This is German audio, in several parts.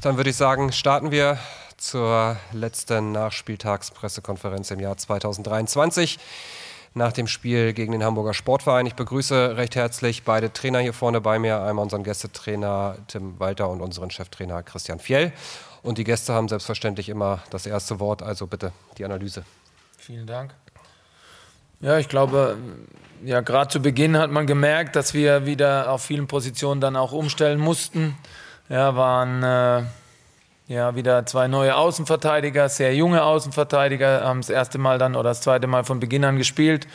dann würde ich sagen, starten wir zur letzten Nachspieltagspressekonferenz im Jahr 2023 nach dem Spiel gegen den Hamburger Sportverein. Ich begrüße recht herzlich beide Trainer hier vorne bei mir, einmal unseren Gästetrainer Tim Walter und unseren Cheftrainer Christian Fjell. Und die Gäste haben selbstverständlich immer das erste Wort, also bitte die Analyse. Vielen Dank. Ja, ich glaube, ja, gerade zu Beginn hat man gemerkt, dass wir wieder auf vielen Positionen dann auch umstellen mussten. Ja, waren äh, ja wieder zwei neue Außenverteidiger, sehr junge Außenverteidiger, haben das erste Mal dann oder das zweite Mal von Beginn an gespielt.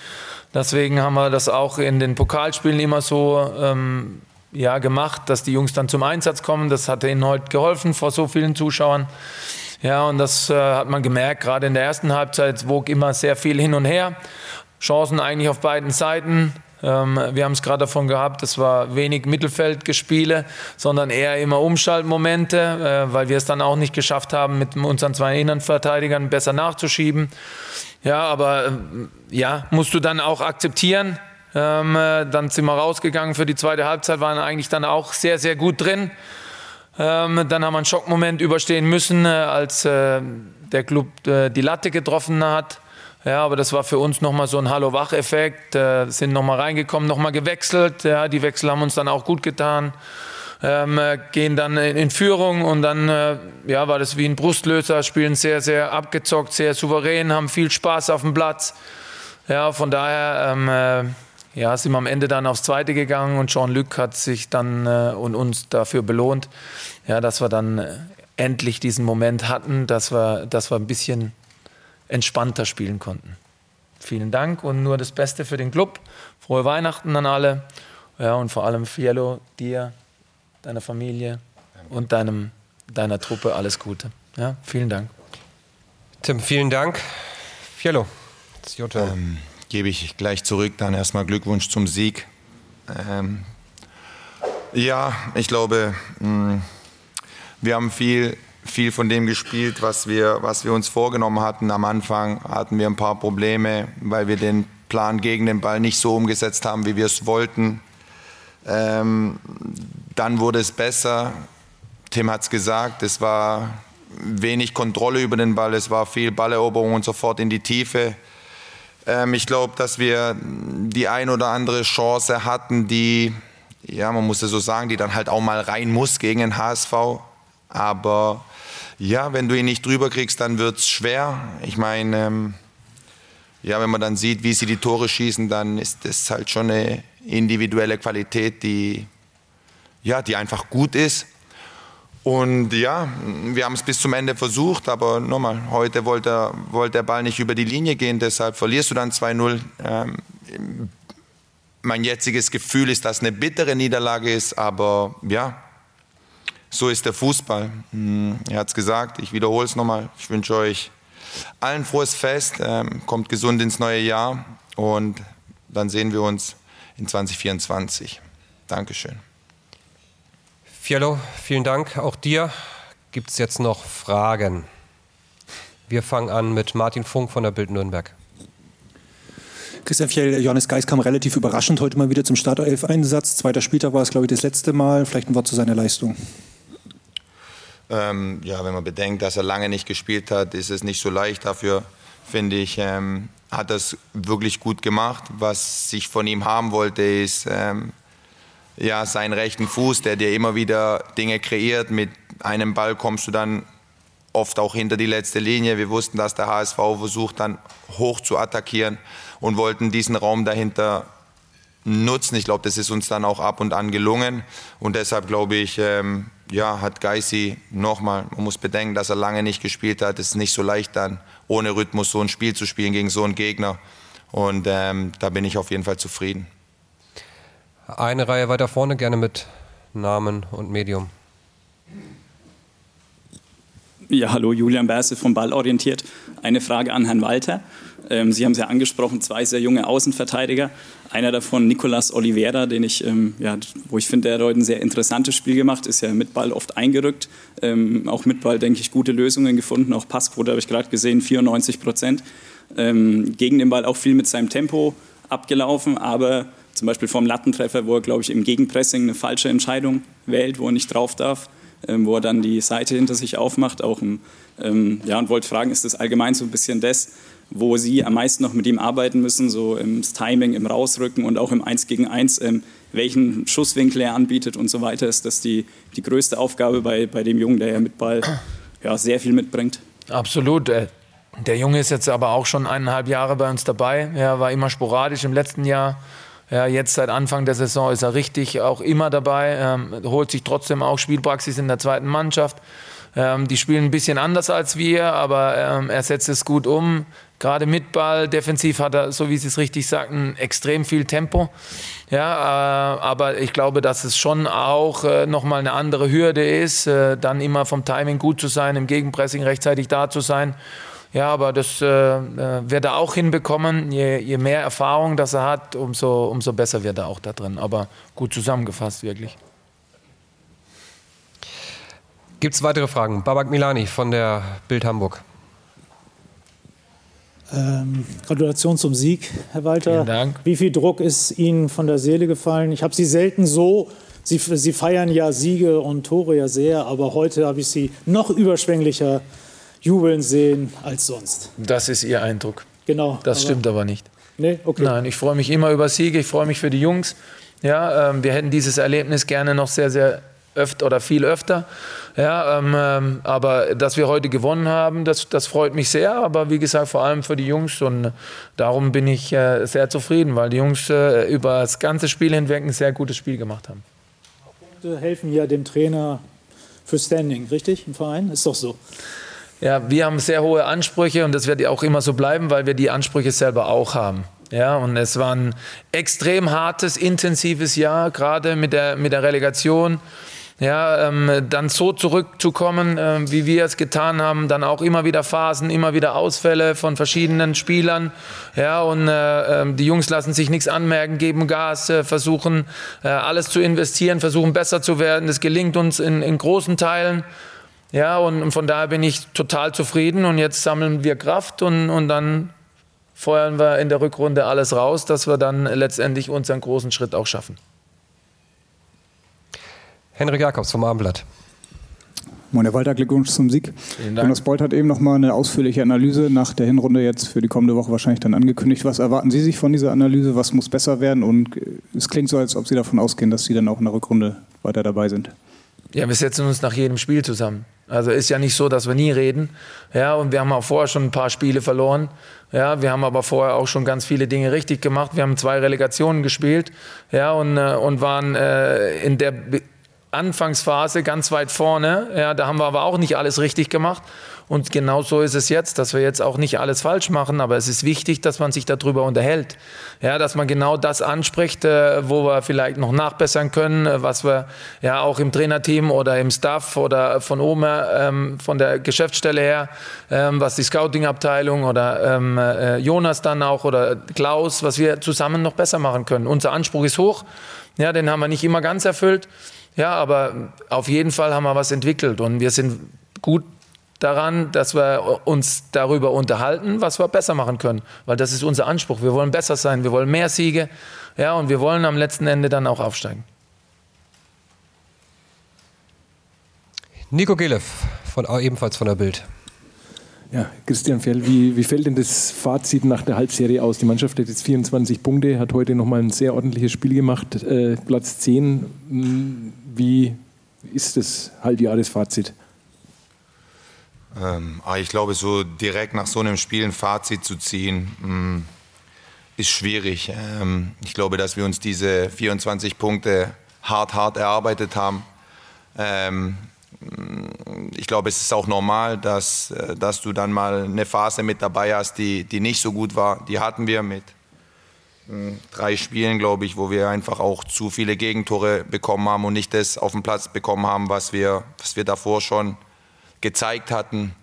Deswegen haben wir das auch in den Pokalspielen immer so ähm, ja, gemacht, dass die Jungs dann zum Einsatz kommen. Das hat ihnen heute geholfen vor so vielen Zuschauern. Ja, und das äh, hat man gemerkt, gerade in der ersten Halbzeit wog immer sehr viel hin und her. Chancen eigentlich auf beiden Seiten. Ähm, wir haben es gerade davon gehabt, es war wenig Mittelfeldgespiele, sondern eher immer Umschaltmomente, äh, weil wir es dann auch nicht geschafft haben, mit unseren zwei Innenverteidigern besser nachzuschieben. Ja, aber ähm, ja, musst du dann auch akzeptieren. Ähm, äh, dann sind wir rausgegangen für die zweite Halbzeit, waren eigentlich dann auch sehr, sehr gut drin. dann haben wir einen Schockmoment überstehen müssen, äh, als der Club die Latte getroffen hat. Ja, aber das war für uns nochmal so ein Hallo-Wach-Effekt. Äh, sind nochmal reingekommen, nochmal gewechselt. Ja, die Wechsel haben uns dann auch gut getan. Ähm, äh, gehen dann in, Führung und dann äh, ja, war das wie ein Brustlöser, spielen sehr, sehr abgezockt, sehr souverän, haben viel Spaß auf dem Platz. Ja, von daher ähm, äh, ja, sind wir am Ende dann aufs Zweite gegangen und Jean-Luc hat sich dann äh, und uns dafür belohnt, ja, dass wir dann äh, endlich diesen Moment hatten, dass wir, dass wir ein bisschen entspannter spielen konnten. Vielen Dank und nur das Beste für den Club. Frohe Weihnachten an alle. Ja, und vor allem Fiello, dir, deiner Familie und deinem, deiner Truppe alles Gute. Ja, vielen Dank. Tim, vielen Dank. Fiello, ähm, Gebe ich gleich zurück. Dann erstmal Glückwunsch zum Sieg. Ähm, ja, ich glaube, mh, mm, wir haben viel viel von dem gespielt, was wir, was wir uns vorgenommen hatten. Am Anfang hatten wir ein paar Probleme, weil wir den Plan gegen den Ball nicht so umgesetzt haben, wie wir es wollten. Ähm, dann wurde es besser. Tim hat es gesagt, es war wenig Kontrolle über den Ball, es war viel Balleroberung und sofort in die Tiefe. Ähm, ich glaube, dass wir die ein oder andere Chance hatten, die, ja, man muss es so sagen, die dann halt auch mal rein muss gegen den HSV. Aber ja, wenn du ihn nicht drüber kriegst, dann wird es schwer. Ich meine, ähm, ja, wenn man dann sieht, wie sie die Tore schießen, dann ist das halt schon eine individuelle Qualität, die, ja, die einfach gut ist. Und ja, wir haben es bis zum Ende versucht, aber nochmal, heute wollte, wollte der Ball nicht über die Linie gehen, deshalb verlierst du dann 2-0. Ähm, mein jetziges Gefühl ist, dass es eine bittere Niederlage ist, aber ja, so ist der Fußball. Hm, er hat es gesagt, ich wiederhole es nochmal. Ich wünsche euch allen frohes Fest, ähm, kommt gesund ins neue Jahr und dann sehen wir uns in 2024. Dankeschön. Fiello, vielen Dank. Auch dir gibt es jetzt noch Fragen. Wir fangen an mit Martin Funk von der Bild Nürnberg. Christian Fjell, Johannes Geis kam relativ überraschend heute mal wieder zum Startelf-Einsatz. Zweiter Spieltag war es, glaube ich, das letzte Mal. Vielleicht ein Wort zu seiner Leistung. Ähm, ja, wenn man bedenkt, dass er lange nicht gespielt hat, ist es nicht so leicht. Dafür finde ich, ähm, hat es wirklich gut gemacht. Was ich von ihm haben wollte, ist ähm, ja, seinen rechten Fuß, der dir immer wieder Dinge kreiert. Mit einem Ball kommst du dann oft auch hinter die letzte Linie. Wir wussten, dass der HSV versucht, dann hoch zu attackieren und wollten diesen Raum dahinter nutzen. Ich glaube, das ist uns dann auch ab und an gelungen. Und deshalb glaube ich, ähm, ja, hat Geissi nochmal, man muss bedenken, dass er lange nicht gespielt hat. Es ist nicht so leicht dann, ohne Rhythmus so ein Spiel zu spielen gegen so einen Gegner. Und ähm, da bin ich auf jeden Fall zufrieden. Eine Reihe weiter vorne, gerne mit Namen und Medium. Ja, hallo, Julian Berse vom Ball orientiert. Eine Frage an Herrn Walter. Ähm, Sie haben es ja angesprochen, zwei sehr junge Außenverteidiger. Einer davon, Nicolas Oliveira, den ich, ähm, ja, wo ich finde, der hat heute ein sehr interessantes Spiel gemacht, ist ja mit Ball oft eingerückt. Ähm, auch mit Ball, denke ich, gute Lösungen gefunden. Auch Passquote habe ich gerade gesehen, 94 Prozent. Ähm, gegen den Ball auch viel mit seinem Tempo abgelaufen, aber zum Beispiel vom Lattentreffer, wo er, glaube ich, im Gegenpressing eine falsche Entscheidung wählt, wo er nicht drauf darf wo er dann die Seite hinter sich aufmacht. Auch im, ähm, ja, und wollte fragen, ist das allgemein so ein bisschen das, wo Sie am meisten noch mit ihm arbeiten müssen, so im Timing, im Rausrücken und auch im 1 gegen 1, ähm, welchen Schusswinkel er anbietet und so weiter. Ist das die, die größte Aufgabe bei, bei dem Jungen, der ja mit Ball ja, sehr viel mitbringt? Absolut. Äh, der Junge ist jetzt aber auch schon eineinhalb Jahre bei uns dabei. Er war immer sporadisch im letzten Jahr. Ja, jetzt seit Anfang der Saison ist er richtig auch immer dabei, ähm, holt sich trotzdem auch Spielpraxis in der zweiten Mannschaft. Ähm, die spielen ein bisschen anders als wir, aber ähm, er setzt es gut um. Gerade mit Ball, defensiv hat er, so wie Sie es richtig sagten, extrem viel Tempo. Ja, äh, aber ich glaube, dass es schon auch äh, nochmal eine andere Hürde ist, äh, dann immer vom Timing gut zu sein, im Gegenpressing rechtzeitig da zu sein. Ja, aber das äh, äh, wird er auch hinbekommen. Je, je, mehr Erfahrung das er hat, umso, umso besser wird er auch da drin. Aber gut zusammengefasst, wirklich. Gibt es weitere Fragen? Babak Milani von der Bild Hamburg. Ähm, Gratulation zum Sieg, Herr Walter. Vielen Dank. Wie viel Druck ist Ihnen von der Seele gefallen? Ich habe Sie selten so, Sie, Sie feiern ja Siege und Tore ja sehr, aber heute habe ich Sie noch überschwänglicher jubeln sehen als sonst. Das ist Ihr Eindruck. Genau. Das aber stimmt aber nicht. Nee, okay. Nein, ich freue mich immer über Siege, ich freue mich für die Jungs. Ja, ähm, wir hätten dieses Erlebnis gerne noch sehr, sehr öfter oder viel öfter. Ja, ähm, ähm, aber dass wir heute gewonnen haben, das, das freut mich sehr. Aber wie gesagt, vor allem für die Jungs. Und darum bin ich äh, sehr zufrieden, weil die Jungs äh, über das ganze Spiel hinweg ein sehr gutes Spiel gemacht haben. Punkte helfen ja dem Trainer für Standing, richtig? Im Verein? Ist doch so. Ja, wir haben sehr hohe Ansprüche und das wird auch immer so bleiben, weil wir die Ansprüche selber auch haben. Ja, und es war ein extrem hartes, intensives Jahr, gerade mit der, mit der Relegation. Ja, ähm, dann so zurückzukommen, äh, wie wir es getan haben, dann auch immer wieder Phasen, immer wieder Ausfälle von verschiedenen Spielern. Ja, und äh, ähm, die Jungs lassen sich nichts anmerken, geben Gas, äh, versuchen äh, alles zu investieren, versuchen besser zu werden. Das gelingt uns in, in großen Teilen. Ja, und von daher bin ich total zufrieden und jetzt sammeln wir Kraft und, und dann feuern wir in der Rückrunde alles raus, dass wir dann letztendlich unseren großen Schritt auch schaffen. Henrik Jakobs vom Abendblatt. Moin, Herr Walter, Glückwunsch zum Sieg. Jonas Bolt hat eben noch mal eine ausführliche Analyse nach der Hinrunde jetzt für die kommende Woche wahrscheinlich dann angekündigt. Was erwarten Sie sich von dieser Analyse? Was muss besser werden? Und es klingt so, als ob Sie davon ausgehen, dass Sie dann auch in der Rückrunde weiter dabei sind. Ja, wir setzen uns nach jedem Spiel zusammen. Also ist ja nicht so, dass wir nie reden. Ja, und wir haben auch vorher schon ein paar Spiele verloren. Ja, wir haben aber vorher auch schon ganz viele Dinge richtig gemacht. Wir haben zwei Relegationen gespielt. Ja, und, äh, und waren äh, in der Anfangsphase ganz weit vorne. Ja, da haben wir aber auch nicht alles richtig gemacht. Und genau so ist es jetzt, dass wir jetzt auch nicht alles falsch machen, aber es ist wichtig, dass man sich darüber unterhält. Ja, dass man genau das anspricht, äh, wo wir vielleicht noch nachbessern können, äh, was wir ja auch im Trainerteam oder im Staff oder von oben, ähm, von der Geschäftsstelle her, ähm, was die Scouting-Abteilung oder ähm, äh, Jonas dann auch oder Klaus, was wir zusammen noch besser machen können. Unser Anspruch ist hoch. Ja, den haben wir nicht immer ganz erfüllt. Ja, aber auf jeden Fall haben wir was entwickelt und wir sind gut daran, dass wir uns darüber unterhalten, was wir besser machen können, weil das ist unser Anspruch. Wir wollen besser sein, wir wollen mehr Siege, ja, und wir wollen am letzten Ende dann auch aufsteigen. Nico Gelev, von, ebenfalls von der Bild. Ja, Christian Fjell, wie, wie fällt denn das Fazit nach der Halbserie aus? Die Mannschaft hat jetzt 24 Punkte, hat heute nochmal ein sehr ordentliches Spiel gemacht, äh, Platz 10. Wie ist das Halbjahresfazit? Ähm, ah, ich glaube, so direkt nach so einem Spiel ein Fazit zu ziehen, mh, hm, ist schwierig. Ähm, ich glaube, dass wir uns diese 24 Punkte hart, hart erarbeitet haben. Ähm, ich glaube, es ist auch normal, dass, äh, dass du dann mal eine Phase mit dabei hast, die, die nicht so gut war. Die hatten wir mit drei Spielen, glaube ich, wo wir einfach auch zu viele Gegentore bekommen haben und nicht das auf den Platz bekommen haben, was wir, was wir davor schon gezeigt hatten.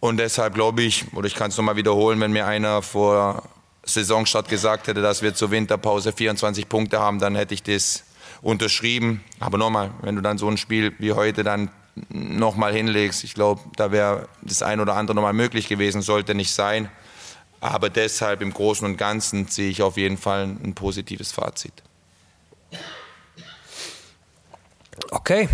Und deshalb glaube ich, oder ich kann es nochmal wiederholen, wenn mir einer vor Saisonstart gesagt hätte, dass wir zur Winterpause 24 Punkte haben, dann hätte ich das unterschrieben. Aber nochmal, wenn du dann so ein Spiel wie heute dann nochmal hinlegst, ich glaube, da wäre das ein oder andere nochmal möglich gewesen, sollte nicht sein. Aber deshalb im Großen und Ganzen sehe ich auf jeden Fall ein positives Fazit. Okay,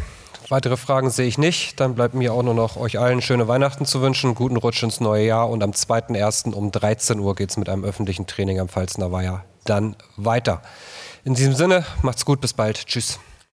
Weitere Fragen sehe ich nicht. Dann bleibt mir auch nur noch euch allen schöne Weihnachten zu wünschen, guten Rutsch ins neue Jahr und am 2.1. um 13 Uhr geht es mit einem öffentlichen Training am Pfalzner Weiher dann weiter. In diesem Sinne, macht's gut, bis bald. Tschüss.